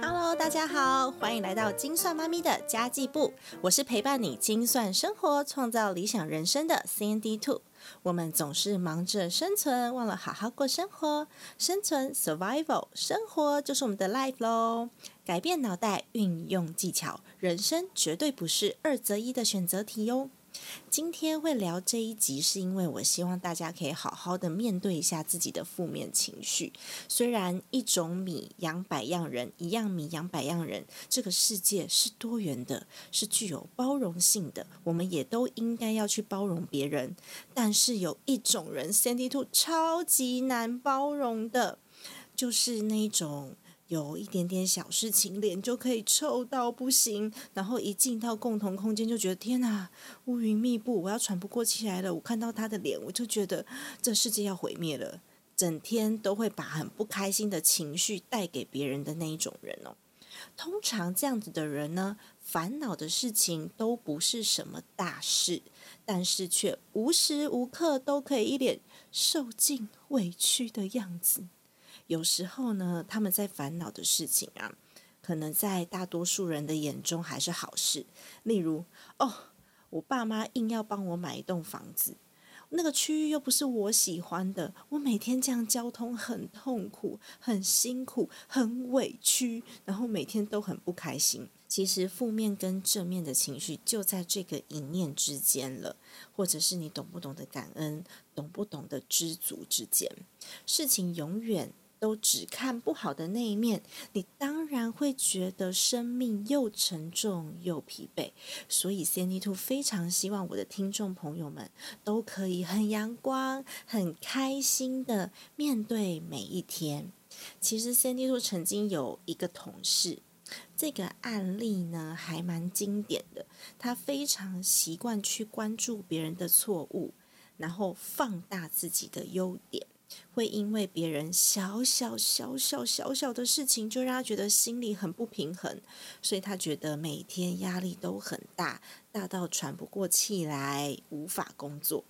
Hello，大家好，欢迎来到精算妈咪的家计部。我是陪伴你精算生活、创造理想人生的 CND Two。我们总是忙着生存，忘了好好过生活。生存 （Survival），生活就是我们的 life 喽。改变脑袋，运用技巧，人生绝对不是二择一的选择题哟。今天会聊这一集，是因为我希望大家可以好好的面对一下自己的负面情绪。虽然一种米养百样人，一样米养百样人，这个世界是多元的，是具有包容性的，我们也都应该要去包容别人。但是有一种人，Sandy Two 超级难包容的，就是那种。有一点点小事情，脸就可以臭到不行，然后一进到共同空间就觉得天哪，乌云密布，我要喘不过气来了。我看到他的脸，我就觉得这世界要毁灭了。整天都会把很不开心的情绪带给别人的那一种人哦。通常这样子的人呢，烦恼的事情都不是什么大事，但是却无时无刻都可以一脸受尽委屈的样子。有时候呢，他们在烦恼的事情啊，可能在大多数人的眼中还是好事。例如，哦，我爸妈硬要帮我买一栋房子，那个区域又不是我喜欢的，我每天这样交通很痛苦、很辛苦、很委屈，然后每天都很不开心。其实，负面跟正面的情绪就在这个一念之间了，或者是你懂不懂得感恩、懂不懂得知足之间，事情永远。都只看不好的那一面，你当然会觉得生命又沉重又疲惫。所以，Sandy Two 非常希望我的听众朋友们都可以很阳光、很开心的面对每一天。其实，Sandy Two 曾经有一个同事，这个案例呢还蛮经典的。他非常习惯去关注别人的错误，然后放大自己的优点。会因为别人小小小小小小的事情，就让他觉得心里很不平衡，所以他觉得每天压力都很大，大到喘不过气来，无法工作，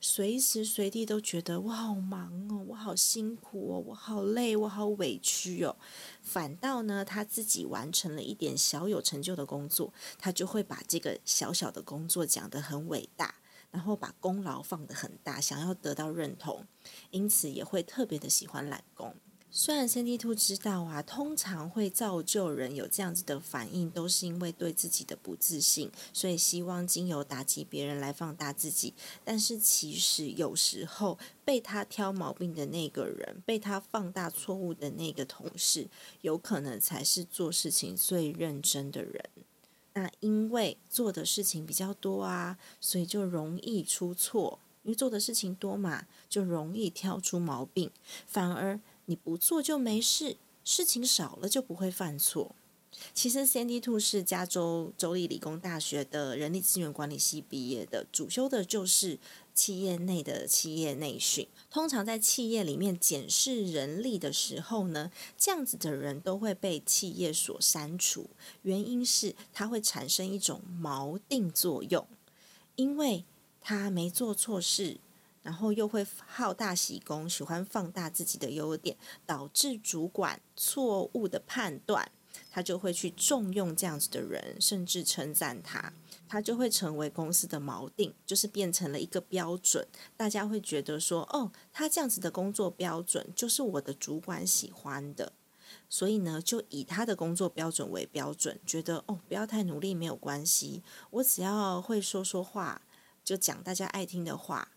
随时随地都觉得我好忙哦，我好辛苦哦，我好累，我好委屈哦。反倒呢，他自己完成了一点小有成就的工作，他就会把这个小小的工作讲得很伟大。然后把功劳放得很大，想要得到认同，因此也会特别的喜欢揽功。虽然 C D Two 知道啊，通常会造就人有这样子的反应，都是因为对自己的不自信，所以希望经由打击别人来放大自己。但是其实有时候被他挑毛病的那个人，被他放大错误的那个同事，有可能才是做事情最认真的人。那因为做的事情比较多啊，所以就容易出错。因为做的事情多嘛，就容易挑出毛病。反而你不做就没事，事情少了就不会犯错。其实 Sandy to 是加州州立理工大学的人力资源管理系毕业的，主修的就是企业内的企业内训。通常在企业里面检视人力的时候呢，这样子的人都会被企业所删除，原因是它会产生一种锚定作用，因为他没做错事，然后又会好大喜功，喜欢放大自己的优点，导致主管错误的判断。他就会去重用这样子的人，甚至称赞他，他就会成为公司的锚定，就是变成了一个标准。大家会觉得说，哦，他这样子的工作标准就是我的主管喜欢的，所以呢，就以他的工作标准为标准，觉得哦，不要太努力没有关系，我只要会说说话，就讲大家爱听的话。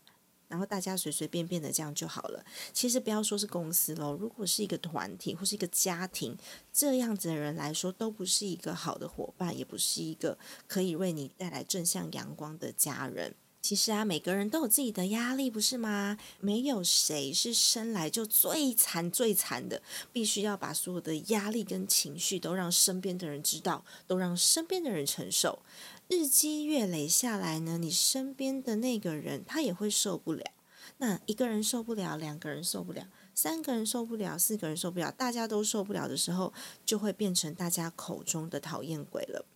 然后大家随随便便的这样就好了。其实不要说是公司喽，如果是一个团体或是一个家庭，这样子的人来说，都不是一个好的伙伴，也不是一个可以为你带来正向阳光的家人。其实啊，每个人都有自己的压力，不是吗？没有谁是生来就最惨最惨的，必须要把所有的压力跟情绪都让身边的人知道，都让身边的人承受。日积月累下来呢，你身边的那个人他也会受不了。那一个人受不了，两个人受不了，三个人受不了，四个人受不了，大家都受不了的时候，就会变成大家口中的讨厌鬼了。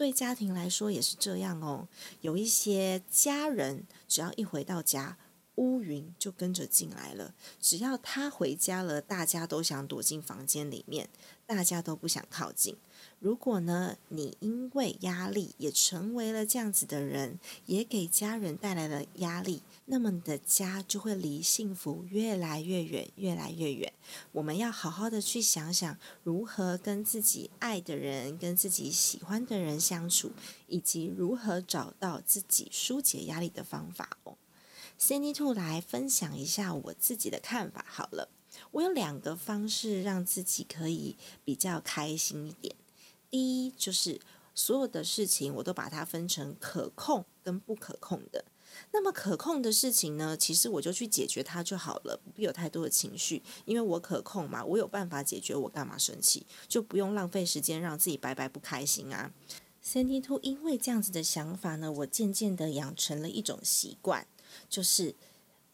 对家庭来说也是这样哦。有一些家人，只要一回到家，乌云就跟着进来了。只要他回家了，大家都想躲进房间里面，大家都不想靠近。如果呢，你因为压力也成为了这样子的人，也给家人带来了压力，那么你的家就会离幸福越来越远，越来越远。我们要好好的去想想，如何跟自己爱的人、跟自己喜欢的人相处，以及如何找到自己疏解压力的方法哦。Cindy Two 来分享一下我自己的看法。好了，我有两个方式让自己可以比较开心一点。第一就是所有的事情我都把它分成可控跟不可控的。那么可控的事情呢，其实我就去解决它就好了，不必有太多的情绪，因为我可控嘛，我有办法解决，我干嘛生气？就不用浪费时间让自己白白不开心啊。三 D Two 因为这样子的想法呢，我渐渐的养成了一种习惯，就是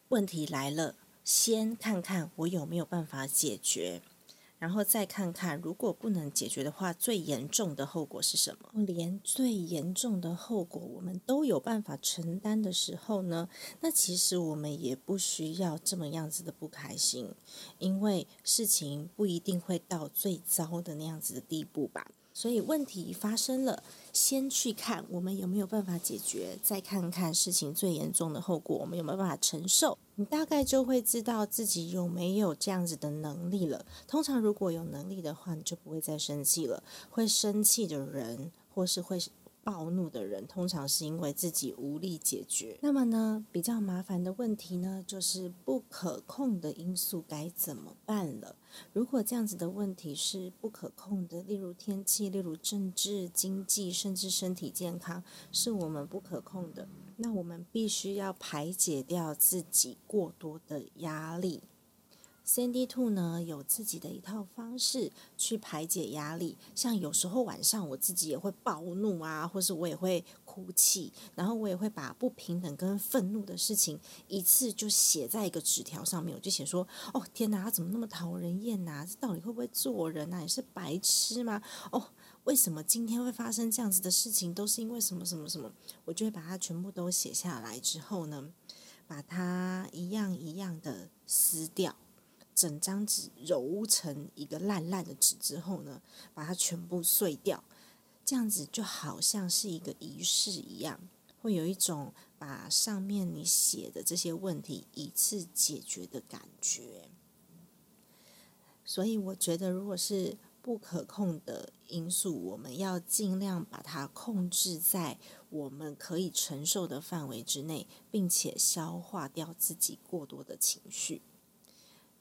问题来了，先看看我有没有办法解决。然后再看看，如果不能解决的话，最严重的后果是什么？连最严重的后果我们都有办法承担的时候呢？那其实我们也不需要这么样子的不开心，因为事情不一定会到最糟的那样子的地步吧。所以问题发生了，先去看我们有没有办法解决，再看看事情最严重的后果，我们有没有办法承受？你大概就会知道自己有没有这样子的能力了。通常如果有能力的话，你就不会再生气了。会生气的人，或是会。暴怒的人通常是因为自己无力解决。那么呢，比较麻烦的问题呢，就是不可控的因素该怎么办了？如果这样子的问题是不可控的，例如天气、例如政治、经济，甚至身体健康，是我们不可控的，那我们必须要排解掉自己过多的压力。Sandy Two 呢有自己的一套方式去排解压力，像有时候晚上我自己也会暴怒啊，或是我也会哭泣，然后我也会把不平等跟愤怒的事情一次就写在一个纸条上面，我就写说：哦天哪，他怎么那么讨人厌呐？这到底会不会做人呐？你是白痴吗？哦，为什么今天会发生这样子的事情？都是因为什么什么什么？我就会把它全部都写下来之后呢，把它一样一样的撕掉。整张纸揉成一个烂烂的纸之后呢，把它全部碎掉，这样子就好像是一个仪式一样，会有一种把上面你写的这些问题一次解决的感觉。所以我觉得，如果是不可控的因素，我们要尽量把它控制在我们可以承受的范围之内，并且消化掉自己过多的情绪。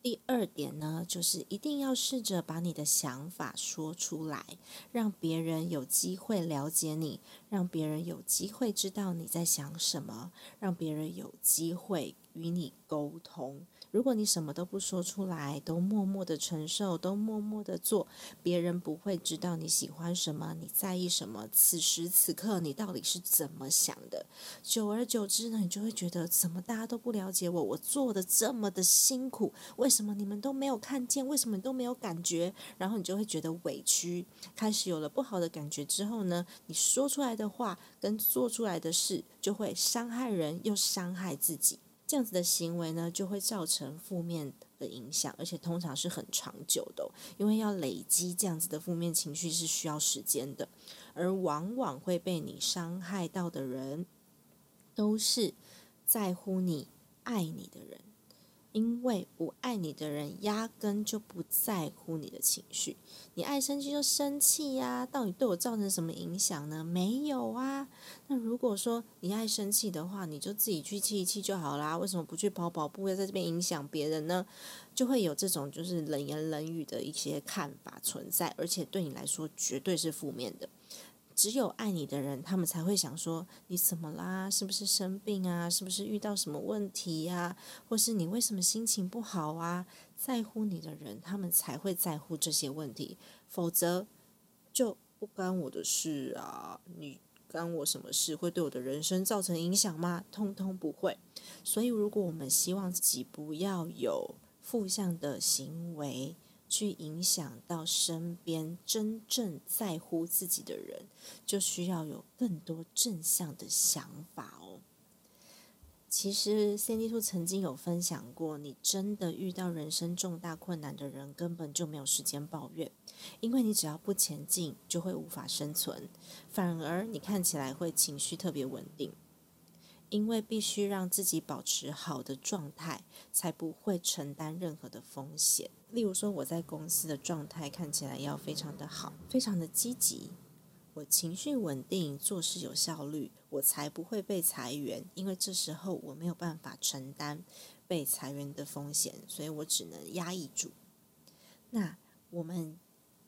第二点呢，就是一定要试着把你的想法说出来，让别人有机会了解你，让别人有机会知道你在想什么，让别人有机会与你沟通。如果你什么都不说出来，都默默的承受，都默默的做，别人不会知道你喜欢什么，你在意什么。此时此刻，你到底是怎么想的？久而久之呢，你就会觉得，怎么大家都不了解我？我做的这么的辛苦，为什么你们都没有看见？为什么都没有感觉？然后你就会觉得委屈，开始有了不好的感觉之后呢，你说出来的话跟做出来的事，就会伤害人，又伤害自己。这样子的行为呢，就会造成负面的影响，而且通常是很长久的，因为要累积这样子的负面情绪是需要时间的，而往往会被你伤害到的人，都是在乎你、爱你的人。因为不爱你的人压根就不在乎你的情绪，你爱生气就生气呀，到底对我造成什么影响呢？没有啊。那如果说你爱生气的话，你就自己去气一气就好啦。为什么不去跑跑步，要在这边影响别人呢？就会有这种就是冷言冷语的一些看法存在，而且对你来说绝对是负面的。只有爱你的人，他们才会想说你怎么啦？是不是生病啊？是不是遇到什么问题呀？或是你为什么心情不好啊？在乎你的人，他们才会在乎这些问题，否则就不干我的事啊！你干我什么事？会对我的人生造成影响吗？通通不会。所以，如果我们希望自己不要有负向的行为，去影响到身边真正在乎自己的人，就需要有更多正向的想法哦。其实 Cindy 兔曾经有分享过，你真的遇到人生重大困难的人，根本就没有时间抱怨，因为你只要不前进，就会无法生存，反而你看起来会情绪特别稳定，因为必须让自己保持好的状态，才不会承担任何的风险。例如说，我在公司的状态看起来要非常的好，非常的积极。我情绪稳定，做事有效率，我才不会被裁员。因为这时候我没有办法承担被裁员的风险，所以我只能压抑住。那我们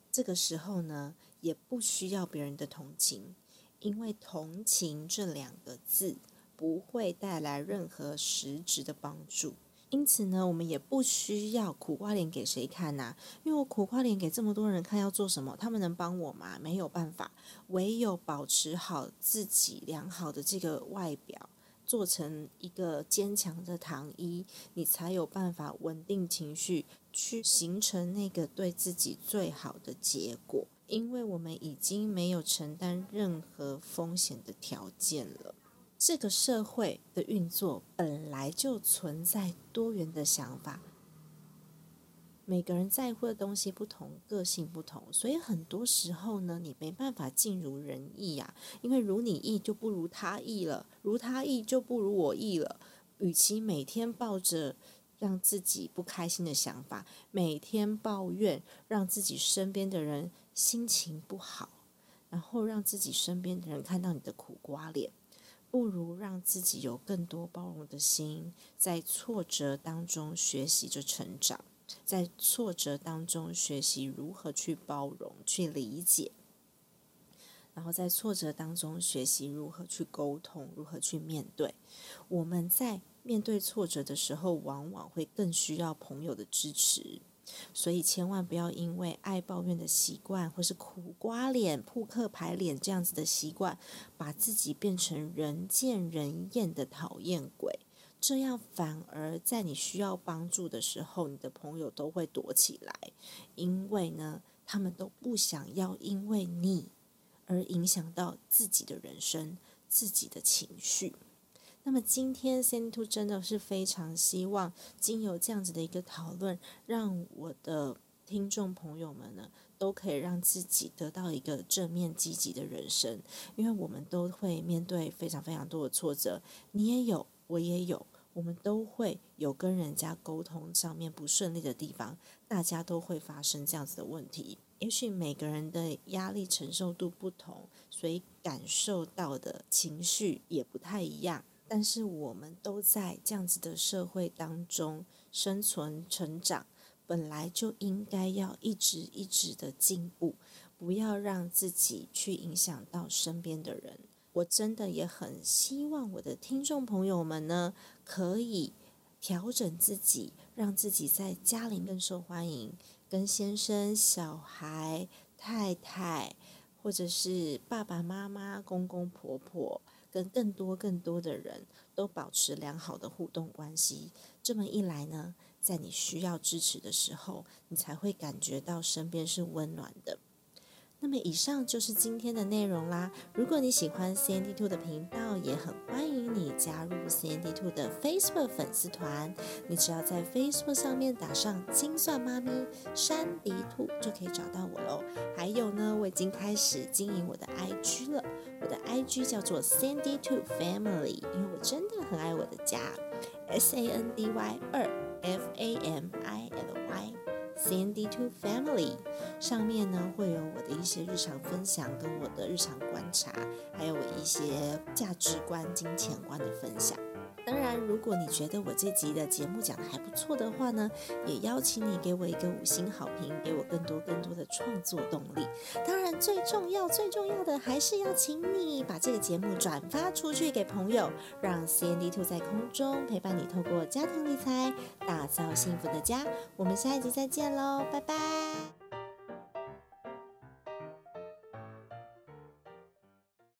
这个时候呢，也不需要别人的同情，因为同情这两个字不会带来任何实质的帮助。因此呢，我们也不需要苦瓜脸给谁看呐？因为我苦瓜脸给这么多人看，要做什么？他们能帮我吗？没有办法。唯有保持好自己良好的这个外表，做成一个坚强的糖衣，你才有办法稳定情绪，去形成那个对自己最好的结果。因为我们已经没有承担任何风险的条件了。这个社会的运作本来就存在多元的想法，每个人在乎的东西不同，个性不同，所以很多时候呢，你没办法尽如人意呀。因为如你意就不如他意了，如他意就不如我意了。与其每天抱着让自己不开心的想法，每天抱怨，让自己身边的人心情不好，然后让自己身边的人看到你的苦瓜脸。不如让自己有更多包容的心，在挫折当中学习着成长，在挫折当中学习如何去包容、去理解，然后在挫折当中学习如何去沟通、如何去面对。我们在面对挫折的时候，往往会更需要朋友的支持。所以千万不要因为爱抱怨的习惯，或是苦瓜脸、扑克牌脸这样子的习惯，把自己变成人见人厌的讨厌鬼。这样反而在你需要帮助的时候，你的朋友都会躲起来，因为呢，他们都不想要因为你而影响到自己的人生、自己的情绪。那么今天，Sen t o 真的是非常希望，经由这样子的一个讨论，让我的听众朋友们呢，都可以让自己得到一个正面积极的人生。因为我们都会面对非常非常多的挫折，你也有，我也有，我们都会有跟人家沟通上面不顺利的地方，大家都会发生这样子的问题。也许每个人的压力承受度不同，所以感受到的情绪也不太一样。但是我们都在这样子的社会当中生存、成长，本来就应该要一直一直的进步，不要让自己去影响到身边的人。我真的也很希望我的听众朋友们呢，可以调整自己，让自己在家里更受欢迎，跟先生、小孩、太太，或者是爸爸妈妈、公公婆婆。跟更多更多的人都保持良好的互动关系，这么一来呢，在你需要支持的时候，你才会感觉到身边是温暖的。那么以上就是今天的内容啦。如果你喜欢 C N D Two 的频道，也很欢迎你加入 C N D Two 的 Facebook 粉丝团。你只要在 Facebook 上面打上“精算妈咪山迪兔”，就可以找到我喽。还有呢，我已经开始经营我的 IG 了。我的 IG 叫做 C N D Two Family，因为我真的很爱我的家。S A N D Y 二 F A M I L Y Sandy Two Family 上面呢会有我的一些日常分享，跟我的日常观察，还有我一些价值观、金钱观的分享。当然，如果你觉得我这集的节目讲的还不错的话呢，也邀请你给我一个五星好评，给我更多更多的创作动力。当然，最重要最重要的还是要请你把这个节目转发出去给朋友，让 CND Two 在空中陪伴你，透过家庭理财打造幸福的家。我们下一集再见喽，拜拜。